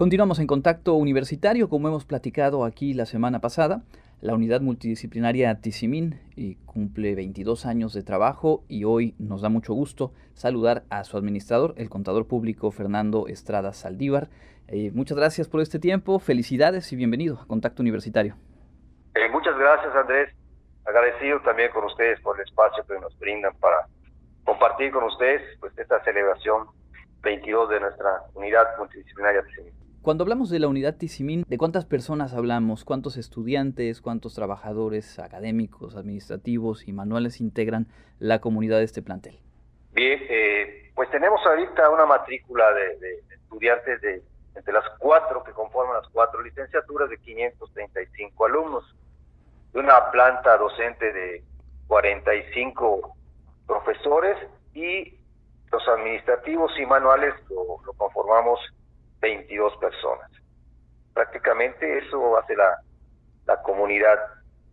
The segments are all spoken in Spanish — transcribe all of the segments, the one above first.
Continuamos en contacto universitario, como hemos platicado aquí la semana pasada. La unidad multidisciplinaria Tizimín cumple 22 años de trabajo y hoy nos da mucho gusto saludar a su administrador, el contador público Fernando Estrada Saldívar. Eh, muchas gracias por este tiempo, felicidades y bienvenido a Contacto Universitario. Eh, muchas gracias Andrés, agradecido también con ustedes por el espacio que nos brindan para compartir con ustedes pues esta celebración 22 de nuestra unidad multidisciplinaria Tizimín. Cuando hablamos de la unidad Tizimín, ¿de cuántas personas hablamos? ¿Cuántos estudiantes, cuántos trabajadores académicos, administrativos y manuales integran la comunidad de este plantel? Bien, eh, pues tenemos ahorita una matrícula de, estudiantes de entre las cuatro que conforman las cuatro licenciaturas de 535 alumnos, de una planta docente de 45 profesores y los administrativos y manuales lo conformamos 22 personas. Prácticamente eso hace la, la comunidad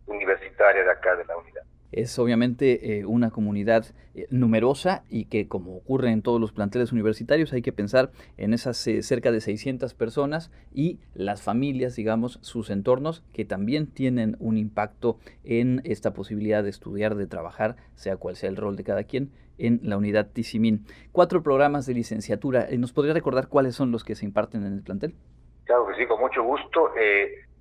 universitaria de acá de la unidad. Es obviamente eh, una comunidad eh, numerosa y que como ocurre en todos los planteles universitarios hay que pensar en esas eh, cerca de 600 personas y las familias, digamos, sus entornos que también tienen un impacto en esta posibilidad de estudiar, de trabajar, sea cual sea el rol de cada quien en la unidad Tizimín. Cuatro programas de licenciatura. ¿Nos podría recordar cuáles son los que se imparten en el plantel? Claro que sí, con mucho gusto.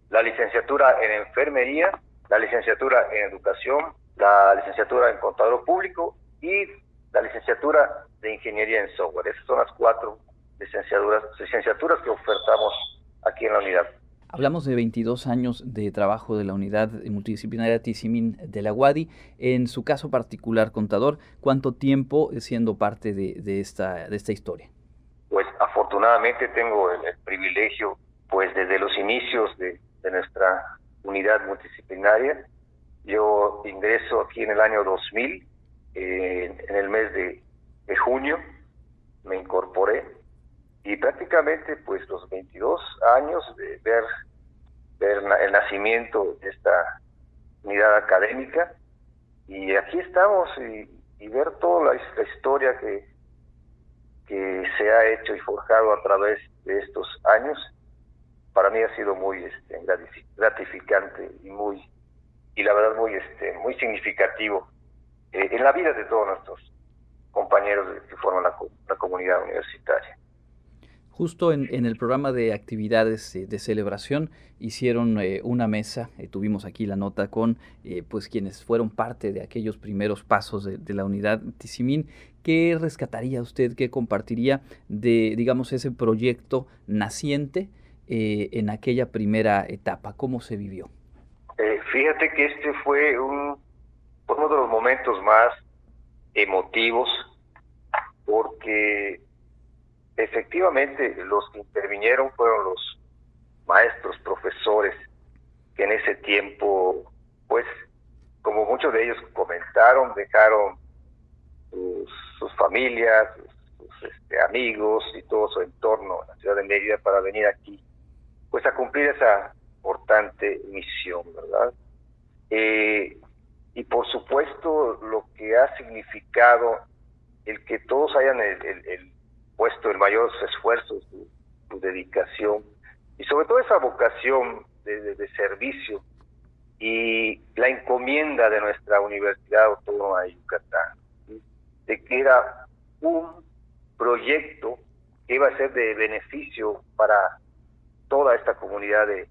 la licenciatura en enfermería, la licenciatura en educación, la licenciatura en contador público y la licenciatura de ingeniería en software. Esas son las cuatro licenciaturas, licenciaturas que ofertamos aquí en la unidad. Hablamos de 22 años de trabajo de la unidad multidisciplinaria Tizimín de la UADI. En su caso particular, contador, ¿cuánto tiempo siendo parte de, esta, de esta historia? Pues afortunadamente tengo el, privilegio, pues desde los inicios de, de nuestra unidad multidisciplinaria, yo ingreso aquí en el año 2000, eh, en el mes de, junio, me incorporé y prácticamente pues los 22 años de ver, ver el nacimiento de esta unidad académica. Y aquí estamos y, ver toda la, historia que, que se ha hecho y forjado a través de estos años, para mí ha sido muy este, gratificante y muy y la verdad muy este muy significativo eh, en la vida de todos nuestros compañeros que forman la, comunidad universitaria. Justo en, el programa de actividades eh, de celebración hicieron eh, una mesa, tuvimos aquí la nota con pues quienes fueron parte de aquellos primeros pasos de, de, la unidad Tizimín. ¿Qué rescataría usted, qué compartiría de, digamos, ese proyecto naciente en aquella primera etapa? ¿Cómo se vivió? Fíjate que este fue un, uno de los momentos más emotivos porque efectivamente los que intervinieron fueron los maestros, profesores, que en ese tiempo, pues, como muchos de ellos comentaron, dejaron sus, familias, sus, este, amigos y todo su entorno en la ciudad de Mérida para venir aquí, pues a cumplir esa importante misión, ¿verdad? Eh, y por supuesto lo que ha significado el que todos hayan el, puesto el mayor esfuerzo, su, dedicación y sobre todo esa vocación de, servicio y la encomienda de nuestra Universidad Autónoma de Yucatán, de que era un proyecto que iba a ser de beneficio para toda esta comunidad de,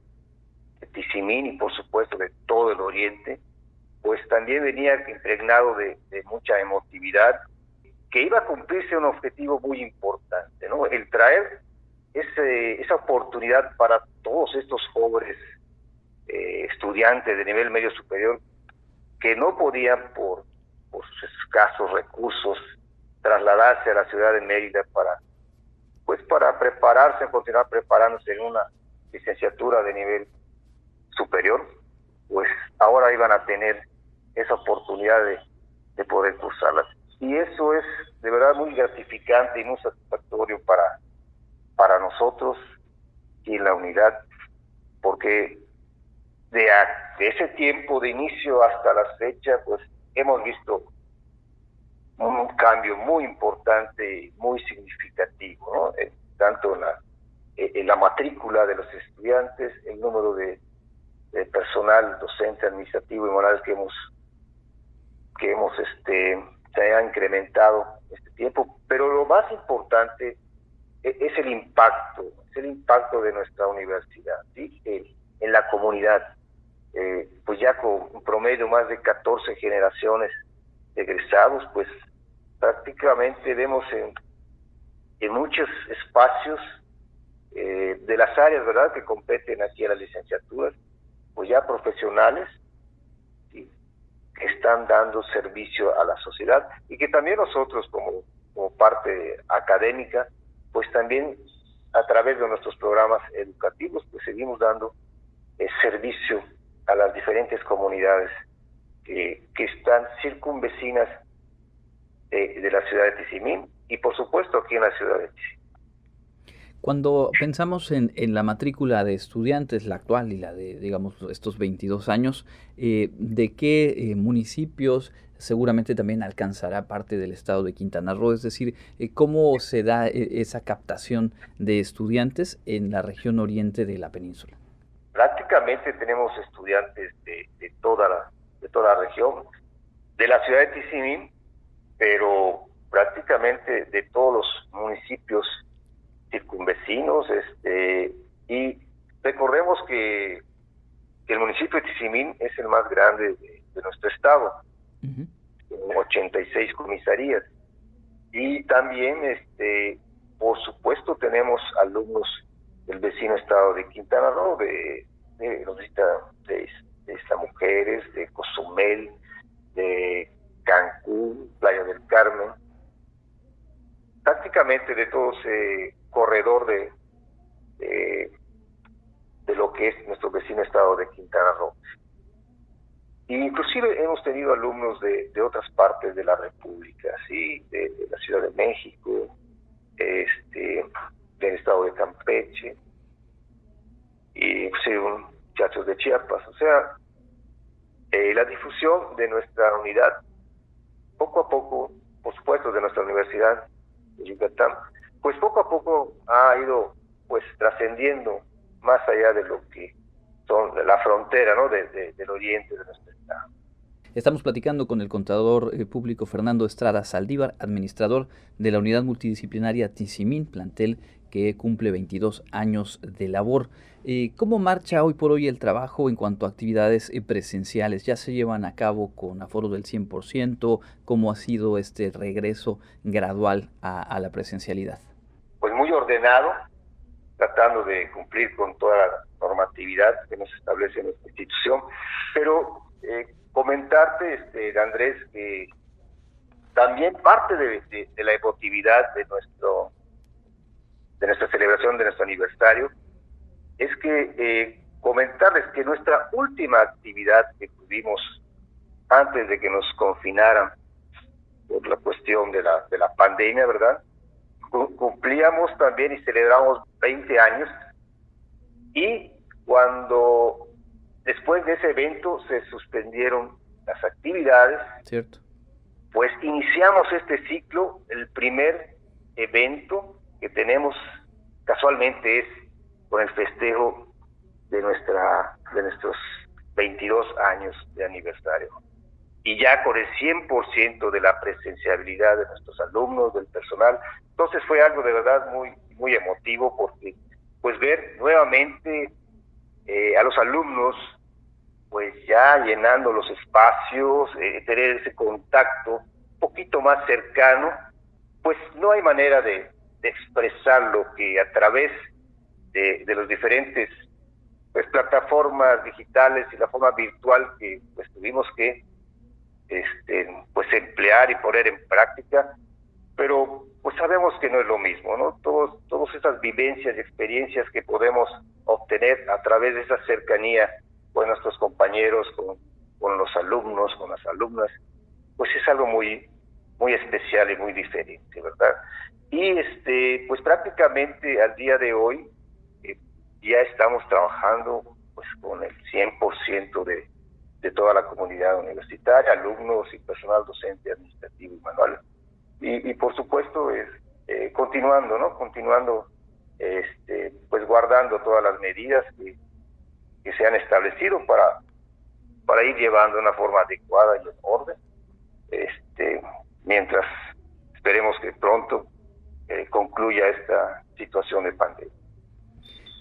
de Tizimín y por supuesto de todo el oriente, pues también venía impregnado de, mucha emotividad, que iba a cumplirse un objetivo muy importante, ¿no? El traer ese, esa oportunidad para todos estos jóvenes eh, estudiantes de nivel medio superior que no podían por, sus escasos recursos trasladarse a la ciudad de Mérida para pues para prepararse, continuar preparándose en una licenciatura de nivel superior, pues ahora iban a tener esa oportunidad de, de poder cursarlas. Y eso es de verdad muy gratificante y muy satisfactorio para, para nosotros y la unidad, porque de, ese tiempo de inicio hasta la fecha, pues hemos visto un cambio muy importante muy significativo, tanto en la eh, la matrícula de los estudiantes, el número de, personal docente, administrativo y moral que hemos que hemos este se ha incrementado este tiempo, pero lo más importante e, es el impacto, es el impacto de nuestra universidad, ¿sí? en la comunidad. Eh, pues ya con un promedio más de 14 generaciones de egresados, pues prácticamente vemos en, en muchos espacios eh, de las áreas, ¿verdad?, que competen aquí a las licenciaturas, pues ya profesionales que están dando servicio a la sociedad y que también nosotros como, como parte académica, pues también a través de nuestros programas educativos, pues seguimos dando eh, servicio a las diferentes comunidades que, están circunvecinas de, de, la ciudad de Tizimín y por supuesto aquí en la ciudad de Tizimín. Cuando pensamos en, la matrícula de estudiantes, la actual y la de, digamos, estos 22 años, eh, ¿de qué eh, municipios seguramente también alcanzará parte del estado de Quintana Roo? Es decir, eh, ¿cómo se da esa captación de estudiantes en la región oriente de la península? Prácticamente tenemos estudiantes de, de toda, la, de toda la región, de la ciudad de Tizimín, pero prácticamente de todos los municipios circunvecinos, este, y recordemos que, el municipio de Tizimín es el más grande de, nuestro estado, con 86 comisarías, y también, este, por supuesto, tenemos alumnos del vecino estado de Quintana Roo, de, de, de, de, Mujeres, de Cozumel, de Cancún, Playa del Carmen, prácticamente de todo ese corredor de, de, lo que es nuestro vecino estado de Quintana Roo. Inclusive hemos tenido alumnos de, de otras partes de la República, ¿sí? de, la Ciudad de México, este, del estado de Campeche, y sí, muchachos de Chiapas. O sea, eh, la difusión de nuestra unidad, poco a poco, por supuesto, de nuestra universidad, Yucatán, pues poco a poco ha ido pues trascendiendo más allá de lo que son la frontera ¿no? del oriente de nuestro estado. Estamos platicando con el contador eh, público Fernando Estrada Saldívar, administrador de la unidad multidisciplinaria Tizimín, plantel que cumple 22 años de labor. Eh, ¿Cómo marcha hoy por hoy el trabajo en cuanto a actividades eh, presenciales? ¿Ya se llevan a cabo con aforo del 100%? ¿Cómo ha sido este regreso gradual a, la presencialidad? Pues muy ordenado, tratando de cumplir con toda la normatividad que nos establece nuestra institución, pero eh, comentarte, este, Andrés, que también parte de, la emotividad de nuestro de nuestra celebración de nuestro aniversario es que eh, comentarles que nuestra última actividad que tuvimos antes de que nos confinaran por la cuestión de la, de la pandemia, ¿verdad? Cumplíamos también y celebramos 20 años y cuando Después de ese evento se suspendieron las actividades. Cierto. Pues iniciamos este ciclo, el primer evento que tenemos casualmente es con el festejo de nuestra de nuestros 22 años de aniversario. Y ya con el 100% de la presenciabilidad de nuestros alumnos, del personal. Entonces fue algo de verdad muy muy emotivo porque pues ver nuevamente eh, a los alumnos pues ya llenando los espacios, eh, tener ese contacto un poquito más cercano, pues no hay manera de, expresar lo que a través de, de los diferentes pues plataformas digitales y la forma virtual que pues tuvimos que este pues emplear y poner en práctica. Pero pues sabemos que no es lo mismo no todos todas esas vivencias y experiencias que podemos obtener a través de esa cercanía con nuestros compañeros, con, con los alumnos, con las alumnas, pues es algo muy, muy especial y muy diferente, ¿verdad? Y este, pues prácticamente al día de hoy eh, ya estamos trabajando pues con el 100% de, de toda la comunidad universitaria, alumnos y personal docente, administrativo y manual. Y, y por supuesto es eh, continuando, ¿no? Continuando este, pues guardando todas las medidas que, que se han establecido para, para ir llevando de una forma adecuada y en orden, este, mientras esperemos que pronto eh, concluya esta situación de pandemia.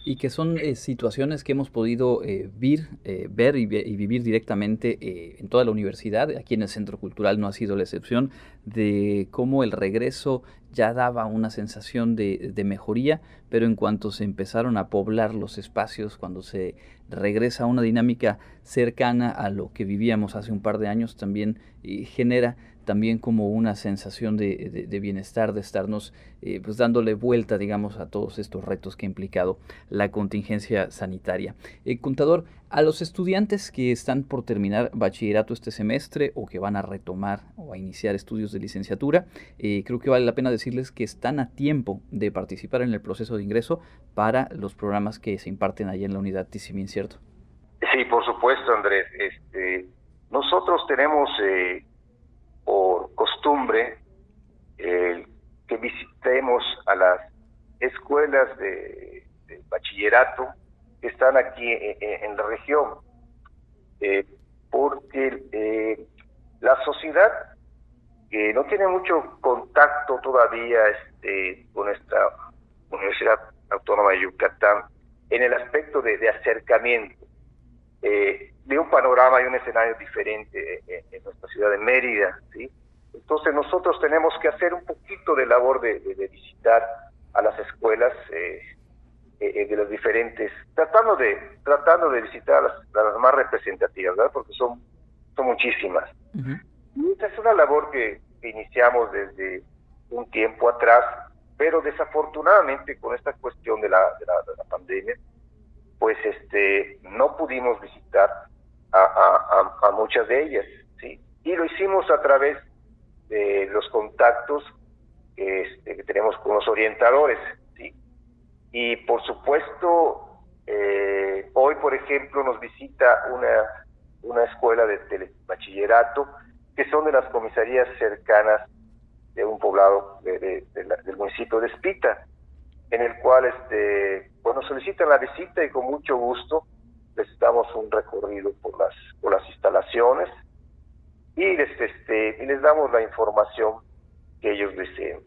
Y que son eh, situaciones que hemos podido eh, eh, ver y, vivir directamente en toda la universidad, aquí en el Centro Cultural no ha sido la excepción, de cómo el regreso ya daba una sensación de, de, mejoría, pero en cuanto se empezaron a poblar los espacios, cuando se regresa a una dinámica cercana a lo que vivíamos hace un par de años, también genera también como una sensación de, bienestar, de estarnos eh, pues dándole vuelta, digamos, a todos estos retos que ha implicado la contingencia sanitaria. Eh, contador, a los estudiantes que están por terminar bachillerato este semestre o que van a retomar o a iniciar estudios de licenciatura, eh, creo que vale la pena decirles que están a tiempo de participar en el proceso de ingreso para los programas que se imparten allí en la unidad Tizimín, ¿cierto? Sí, por supuesto, Andrés. Este, nosotros tenemos por costumbre que visitemos a las escuelas de, bachillerato que están aquí en, la región, eh, porque eh, la sociedad que no tiene mucho contacto todavía este, con esta Universidad Autónoma de Yucatán en el aspecto de, acercamiento, eh, de un panorama y un escenario diferente en, nuestra ciudad de Mérida, ¿sí? Entonces nosotros tenemos que hacer un poquito de labor de, visitar a las escuelas eh, eh, eh, de las diferentes, tratando de tratando de visitar a las, más representativas, ¿verdad? Porque son son muchísimas. Y esta es una labor que, iniciamos desde un tiempo atrás, pero desafortunadamente con esta cuestión de la, de la pandemia, pues este no pudimos visitar a, muchas de ellas, ¿sí? Y lo hicimos a través de los contactos este, que tenemos con los orientadores, ¿sí? Y por supuesto, eh, hoy, por ejemplo, nos visita una, una escuela de bachillerato que son de las comisarías cercanas de un poblado del municipio de Espita, en el cual este, bueno, solicitan la visita y con mucho gusto les damos un recorrido por las, por las instalaciones y les, este, les damos la información que ellos deseen.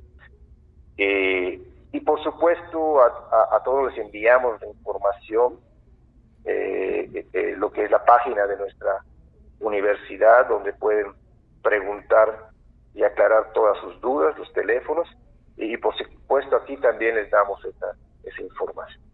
Eh, y por supuesto a, todos les enviamos la información, eh, eh, lo que es la página de nuestra universidad, donde pueden preguntar y aclarar todas sus dudas, los teléfonos, y, por supuesto aquí también les damos esa, esa información.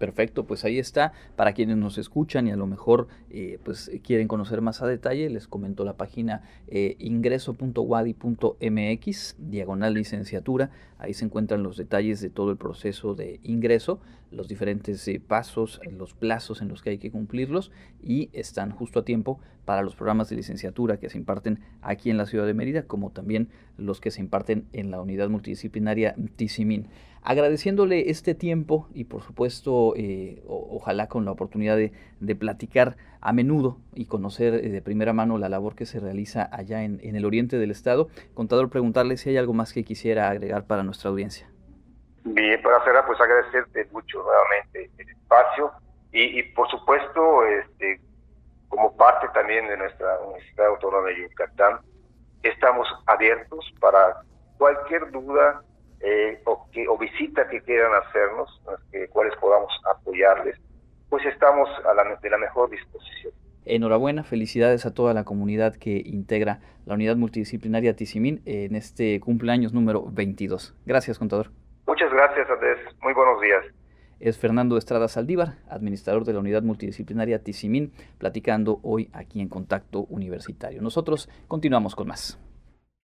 Perfecto, pues ahí está. Para quienes nos escuchan y a lo mejor eh, pues quieren conocer más a detalle, les comento la página eh, ingreso.wadi.mx, diagonal licenciatura. Ahí se encuentran los detalles de todo el proceso de ingreso, los diferentes eh, pasos, los plazos en los que hay que cumplirlos y están justo a tiempo para los programas de licenciatura que se imparten aquí en la ciudad de Mérida, como también los que se imparten en la unidad multidisciplinaria TICIMIN agradeciéndole este tiempo y por supuesto eh, ojalá con la oportunidad de, platicar a menudo y conocer eh, de primera mano la labor que se realiza allá en, el oriente del estado. Contador, preguntarle si hay algo más que quisiera agregar para nuestra audiencia. Bien, para cerrar, pues agradecerte mucho nuevamente el espacio y, por supuesto, este, como parte también de nuestra Universidad Autónoma de Yucatán, estamos abiertos para cualquier duda eh, o, que, o visita que quieran hacernos, eh, cuales podamos apoyarles, pues estamos a la, de la mejor disposición. Enhorabuena, felicidades a toda la comunidad que integra la unidad multidisciplinaria Tizimín en este cumpleaños número 22. Gracias, contador. Muchas gracias, Andrés. Muy buenos días. Es Fernando Estrada Saldívar, administrador de la unidad multidisciplinaria Tizimín, platicando hoy aquí en Contacto Universitario. Nosotros continuamos con más.